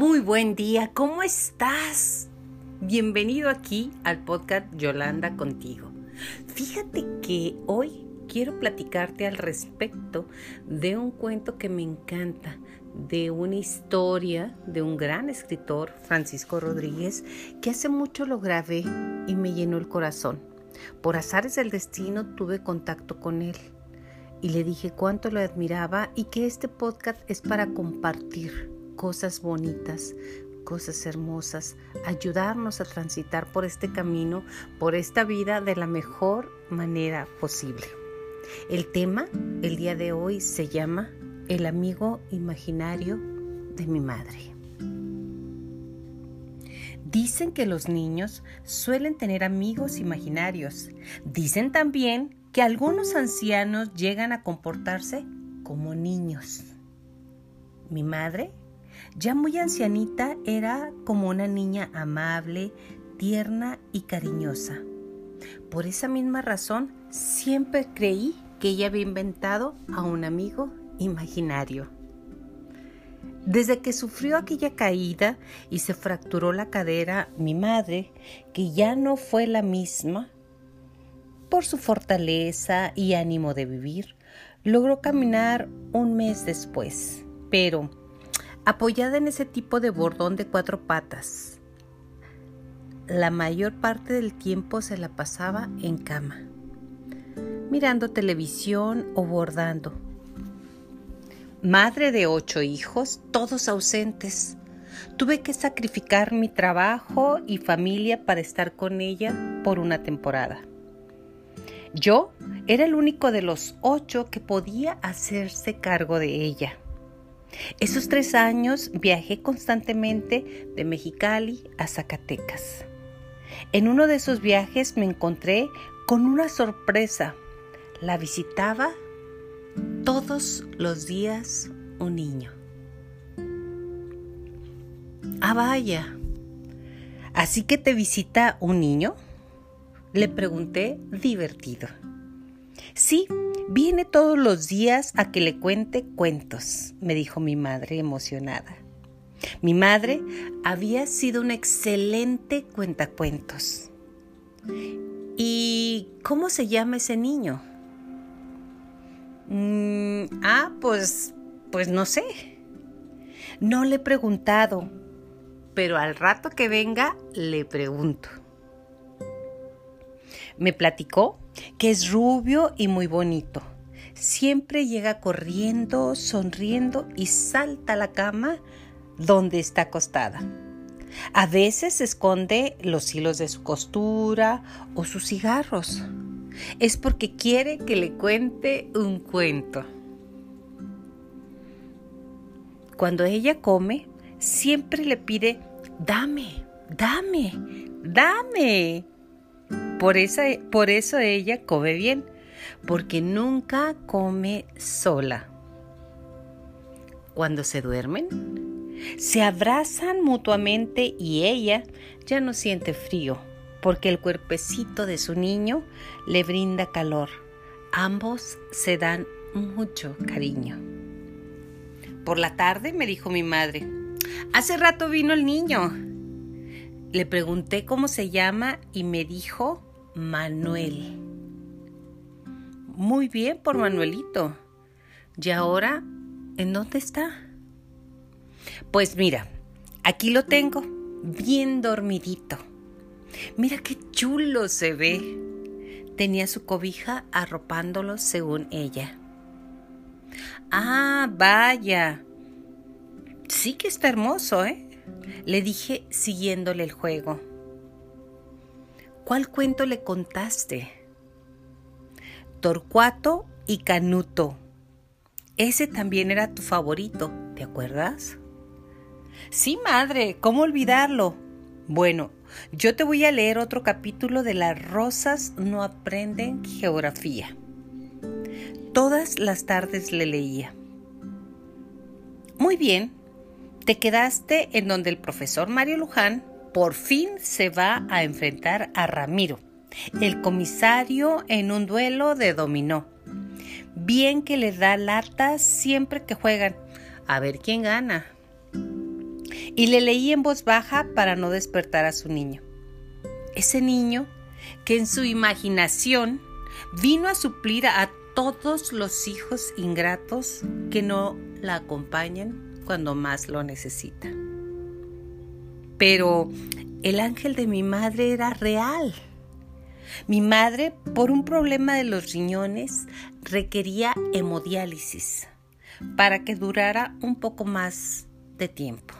Muy buen día, ¿cómo estás? Bienvenido aquí al podcast Yolanda contigo. Fíjate que hoy quiero platicarte al respecto de un cuento que me encanta, de una historia de un gran escritor, Francisco Rodríguez, que hace mucho lo grabé y me llenó el corazón. Por azares del destino tuve contacto con él y le dije cuánto lo admiraba y que este podcast es para compartir cosas bonitas, cosas hermosas, ayudarnos a transitar por este camino, por esta vida de la mejor manera posible. El tema el día de hoy se llama El amigo imaginario de mi madre. Dicen que los niños suelen tener amigos imaginarios. Dicen también que algunos ancianos llegan a comportarse como niños. Mi madre ya muy ancianita, era como una niña amable, tierna y cariñosa. Por esa misma razón, siempre creí que ella había inventado a un amigo imaginario. Desde que sufrió aquella caída y se fracturó la cadera, mi madre, que ya no fue la misma, por su fortaleza y ánimo de vivir, logró caminar un mes después. Pero apoyada en ese tipo de bordón de cuatro patas. La mayor parte del tiempo se la pasaba en cama, mirando televisión o bordando. Madre de ocho hijos, todos ausentes. Tuve que sacrificar mi trabajo y familia para estar con ella por una temporada. Yo era el único de los ocho que podía hacerse cargo de ella. Esos tres años viajé constantemente de Mexicali a Zacatecas. En uno de esos viajes me encontré con una sorpresa. La visitaba todos los días un niño. Ah, vaya. ¿Así que te visita un niño? Le pregunté divertido. Sí, Viene todos los días a que le cuente cuentos, me dijo mi madre emocionada. Mi madre había sido una excelente cuentacuentos. ¿Y cómo se llama ese niño? Mm, ah, pues, pues no sé. No le he preguntado, pero al rato que venga le pregunto. Me platicó que es rubio y muy bonito. Siempre llega corriendo, sonriendo y salta a la cama donde está acostada. A veces esconde los hilos de su costura o sus cigarros. Es porque quiere que le cuente un cuento. Cuando ella come, siempre le pide, dame, dame, dame. Por, por eso ella come bien, porque nunca come sola. Cuando se duermen, se abrazan mutuamente y ella ya no siente frío, porque el cuerpecito de su niño le brinda calor. Ambos se dan mucho cariño. Por la tarde me dijo mi madre, hace rato vino el niño. Le pregunté cómo se llama y me dijo Manuel. Muy bien por Manuelito. ¿Y ahora en dónde está? Pues mira, aquí lo tengo, bien dormidito. Mira qué chulo se ve. Tenía su cobija arropándolo según ella. Ah, vaya. Sí que está hermoso, ¿eh? Le dije siguiéndole el juego. ¿Cuál cuento le contaste? Torcuato y Canuto. Ese también era tu favorito, ¿te acuerdas? Sí, madre, ¿cómo olvidarlo? Bueno, yo te voy a leer otro capítulo de Las rosas no aprenden geografía. Todas las tardes le leía. Muy bien, te quedaste en donde el profesor Mario Luján por fin se va a enfrentar a Ramiro, el comisario en un duelo de dominó. Bien que le da lata siempre que juegan. A ver quién gana. y le leí en voz baja para no despertar a su niño. Ese niño que en su imaginación vino a suplir a todos los hijos ingratos que no la acompañan cuando más lo necesita. Pero el ángel de mi madre era real. Mi madre, por un problema de los riñones, requería hemodiálisis para que durara un poco más de tiempo.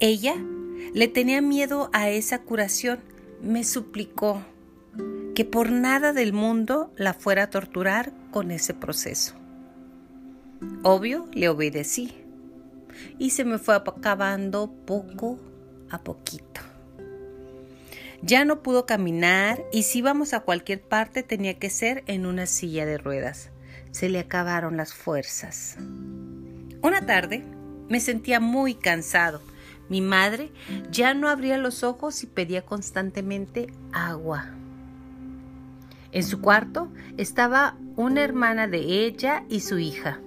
Ella le tenía miedo a esa curación, me suplicó que por nada del mundo la fuera a torturar con ese proceso. Obvio, le obedecí y se me fue acabando poco a poquito. Ya no pudo caminar y si íbamos a cualquier parte tenía que ser en una silla de ruedas. Se le acabaron las fuerzas. Una tarde me sentía muy cansado. Mi madre ya no abría los ojos y pedía constantemente agua. En su cuarto estaba una hermana de ella y su hija.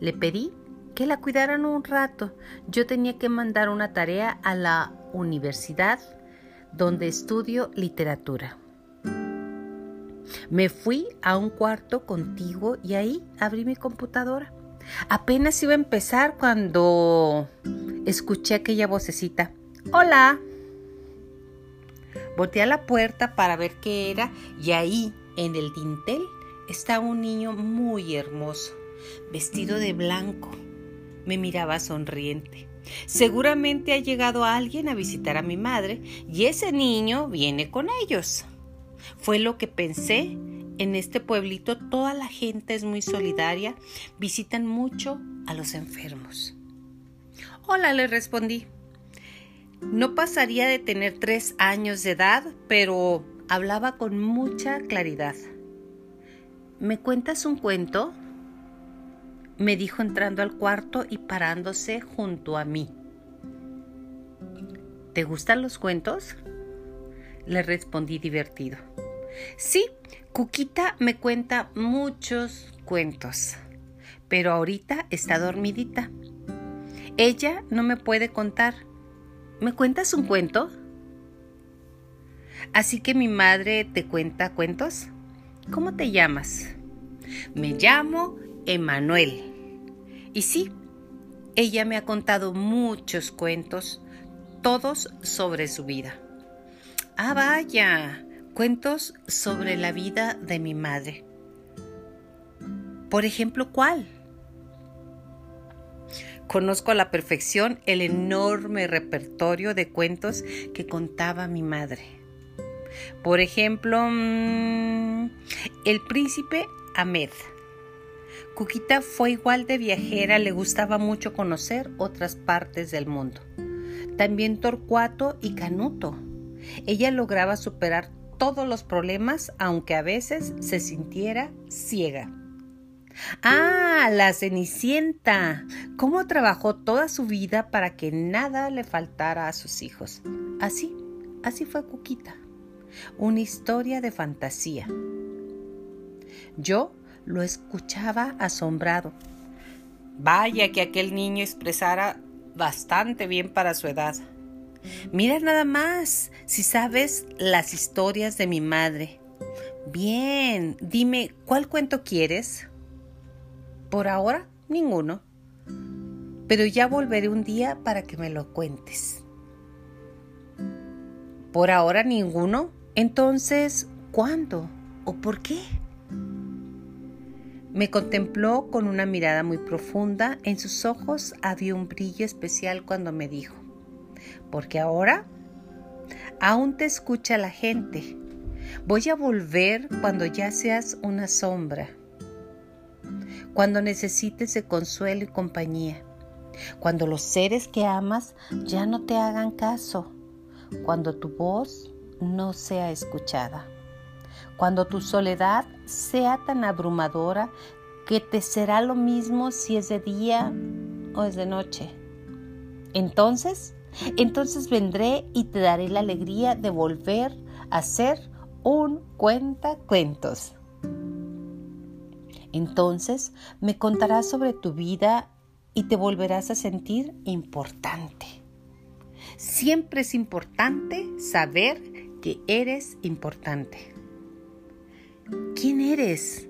Le pedí que la cuidaran un rato. Yo tenía que mandar una tarea a la universidad donde estudio literatura. Me fui a un cuarto contigo y ahí abrí mi computadora. Apenas iba a empezar cuando escuché aquella vocecita. Hola. Volteé a la puerta para ver qué era y ahí, en el dintel, estaba un niño muy hermoso, vestido de blanco. Me miraba sonriente. Seguramente ha llegado alguien a visitar a mi madre y ese niño viene con ellos. Fue lo que pensé. En este pueblito toda la gente es muy solidaria, visitan mucho a los enfermos. Hola, le respondí. No pasaría de tener tres años de edad, pero hablaba con mucha claridad. ¿Me cuentas un cuento? Me dijo entrando al cuarto y parándose junto a mí. ¿Te gustan los cuentos? Le respondí divertido. Sí, Cuquita me cuenta muchos cuentos, pero ahorita está dormidita. Ella no me puede contar, ¿Me cuentas un cuento? Así que mi madre te cuenta cuentos. ¿Cómo te llamas? Me llamo Emanuel. Y sí, ella me ha contado muchos cuentos, todos sobre su vida. Ah, vaya, cuentos sobre la vida de mi madre. Por ejemplo, ¿cuál? Conozco a la perfección el enorme repertorio de cuentos que contaba mi madre. Por ejemplo, mm, El príncipe Ahmed. Cuquita fue igual de viajera, le gustaba mucho conocer otras partes del mundo. También Torcuato y Canuto. Ella lograba superar todos los problemas, aunque a veces se sintiera ciega. Ah, la Cenicienta. Cómo trabajó toda su vida para que nada le faltara a sus hijos. Así, así fue Cuquita. Una historia de fantasía. Yo lo escuchaba asombrado. Vaya que aquel niño expresara bastante bien para su edad. Mira nada más, si sabes las historias de mi madre. Bien, dime, ¿cuál cuento quieres? Por ahora, ninguno. Pero ya volveré un día para que me lo cuentes. Por ahora ninguno. Entonces, ¿cuándo? ¿O por qué? Me contempló con una mirada muy profunda. En sus ojos había un brillo especial cuando me dijo, porque ahora aún te escucha la gente. Voy a volver cuando ya seas una sombra cuando necesites de consuelo y compañía, cuando los seres que amas ya no te hagan caso, cuando tu voz no sea escuchada, cuando tu soledad sea tan abrumadora que te será lo mismo si es de día o es de noche. Entonces, entonces vendré y te daré la alegría de volver a ser un cuentacuentos. Entonces me contarás sobre tu vida y te volverás a sentir importante. Siempre es importante saber que eres importante. ¿Quién eres?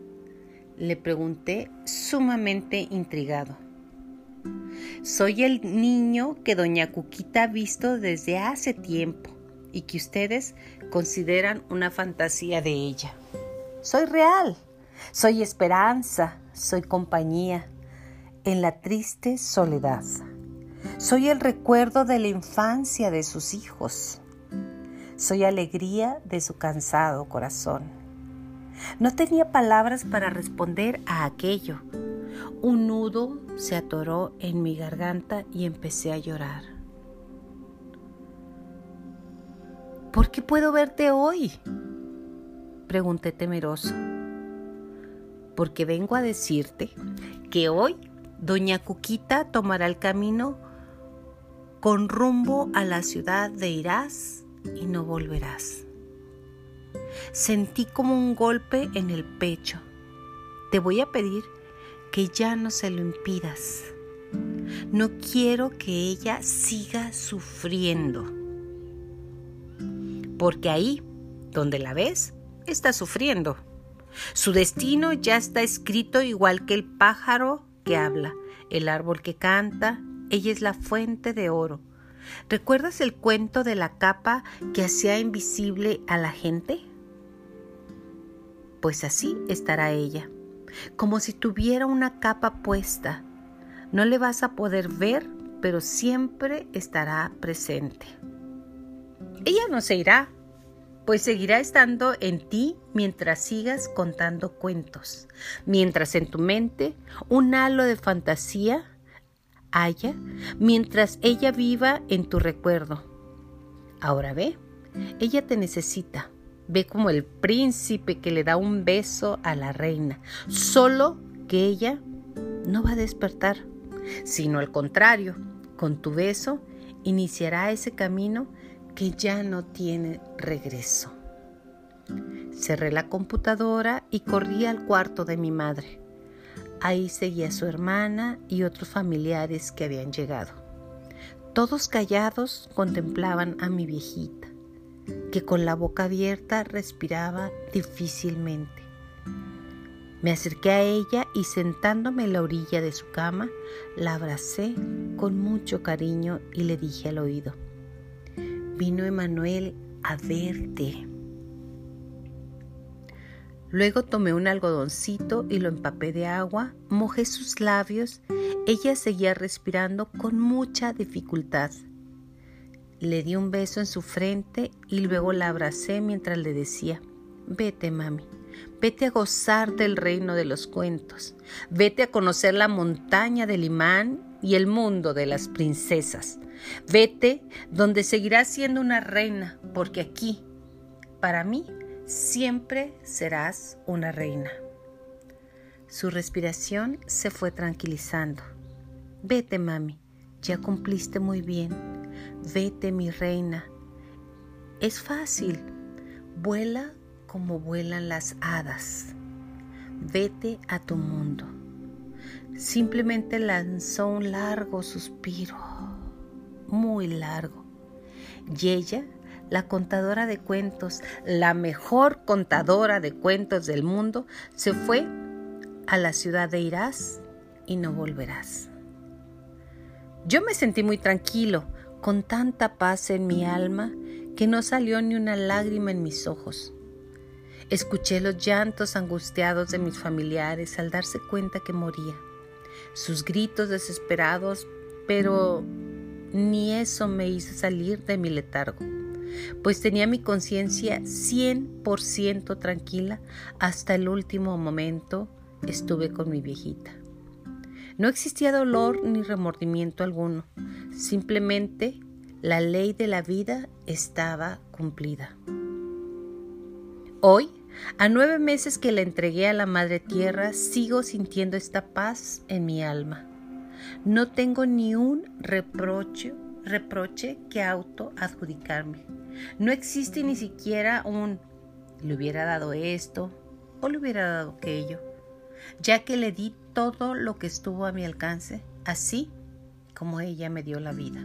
Le pregunté sumamente intrigado. Soy el niño que doña Cuquita ha visto desde hace tiempo y que ustedes consideran una fantasía de ella. Soy real, soy esperanza, soy compañía en la triste soledad. Soy el recuerdo de la infancia de sus hijos. Soy alegría de su cansado corazón. No tenía palabras para responder a aquello. Un nudo se atoró en mi garganta y empecé a llorar. ¿Por qué puedo verte hoy? Pregunté temeroso. Porque vengo a decirte que hoy Doña Cuquita tomará el camino con rumbo a la ciudad de Irás y no volverás. Sentí como un golpe en el pecho. Te voy a pedir que ya no se lo impidas. No quiero que ella siga sufriendo. Porque ahí, donde la ves, está sufriendo. Su destino ya está escrito igual que el pájaro que habla, el árbol que canta, ella es la fuente de oro. ¿Recuerdas el cuento de la capa que hacía invisible a la gente? Pues así estará ella, como si tuviera una capa puesta. No le vas a poder ver, pero siempre estará presente. Ella no se irá, pues seguirá estando en ti mientras sigas contando cuentos, mientras en tu mente un halo de fantasía haya, mientras ella viva en tu recuerdo. Ahora ve, ella te necesita. Ve como el príncipe que le da un beso a la reina, solo que ella no va a despertar, sino al contrario, con tu beso iniciará ese camino que ya no tiene regreso. Cerré la computadora y corrí al cuarto de mi madre. Ahí seguía su hermana y otros familiares que habían llegado. Todos callados contemplaban a mi viejita, que con la boca abierta respiraba difícilmente. Me acerqué a ella y sentándome en la orilla de su cama, la abracé con mucho cariño y le dije al oído, vino Emanuel a verte. Luego tomé un algodoncito y lo empapé de agua, mojé sus labios. Ella seguía respirando con mucha dificultad. Le di un beso en su frente y luego la abracé mientras le decía, vete mami, vete a gozar del reino de los cuentos, vete a conocer la montaña del imán y el mundo de las princesas. Vete donde seguirás siendo una reina, porque aquí, para mí, siempre serás una reina. Su respiración se fue tranquilizando. Vete, mami, ya cumpliste muy bien. Vete, mi reina. Es fácil. Vuela como vuelan las hadas. Vete a tu mundo. Simplemente lanzó un largo suspiro muy largo. Y ella, la contadora de cuentos, la mejor contadora de cuentos del mundo, se fue a la ciudad de Irás y no volverás. Yo me sentí muy tranquilo, con tanta paz en mi alma, que no salió ni una lágrima en mis ojos. Escuché los llantos angustiados de mis familiares al darse cuenta que moría, sus gritos desesperados, pero ni eso me hizo salir de mi letargo, pues tenía mi conciencia 100% tranquila hasta el último momento estuve con mi viejita. No existía dolor ni remordimiento alguno, simplemente la ley de la vida estaba cumplida. Hoy, a nueve meses que la entregué a la Madre Tierra, sigo sintiendo esta paz en mi alma. No tengo ni un reproche, reproche que auto adjudicarme. No existe ni siquiera un le hubiera dado esto o le hubiera dado aquello, ya que le di todo lo que estuvo a mi alcance así como ella me dio la vida.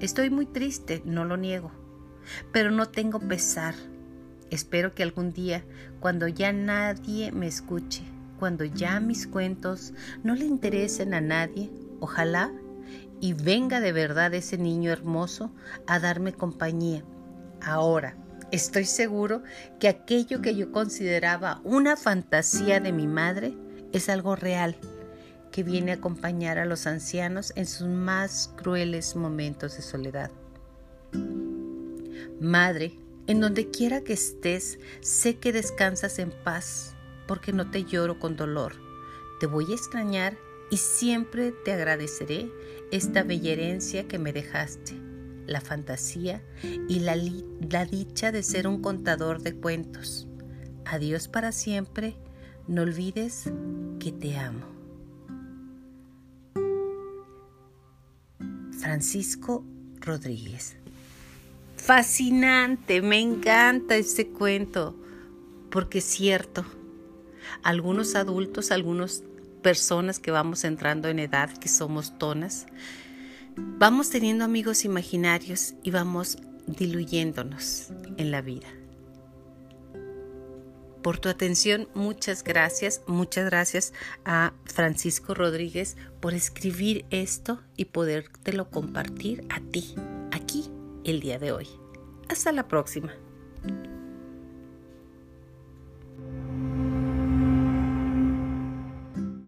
Estoy muy triste, no lo niego, pero no tengo pesar. Espero que algún día, cuando ya nadie me escuche, cuando ya mis cuentos no le interesen a nadie, ojalá y venga de verdad ese niño hermoso a darme compañía. Ahora, estoy seguro que aquello que yo consideraba una fantasía de mi madre es algo real que viene a acompañar a los ancianos en sus más crueles momentos de soledad. Madre, en donde quiera que estés, sé que descansas en paz, porque no te lloro con dolor. Te voy a extrañar y siempre te agradeceré esta bella herencia que me dejaste, la fantasía y la, la dicha de ser un contador de cuentos. Adiós para siempre, no olvides que te amo. Francisco Rodríguez. Fascinante, me encanta este cuento, porque es cierto, algunos adultos, algunas personas que vamos entrando en edad, que somos tonas, vamos teniendo amigos imaginarios y vamos diluyéndonos en la vida. Por tu atención, muchas gracias, muchas gracias a Francisco Rodríguez por escribir esto y podértelo compartir a ti, aquí, el día de hoy. Hasta la próxima.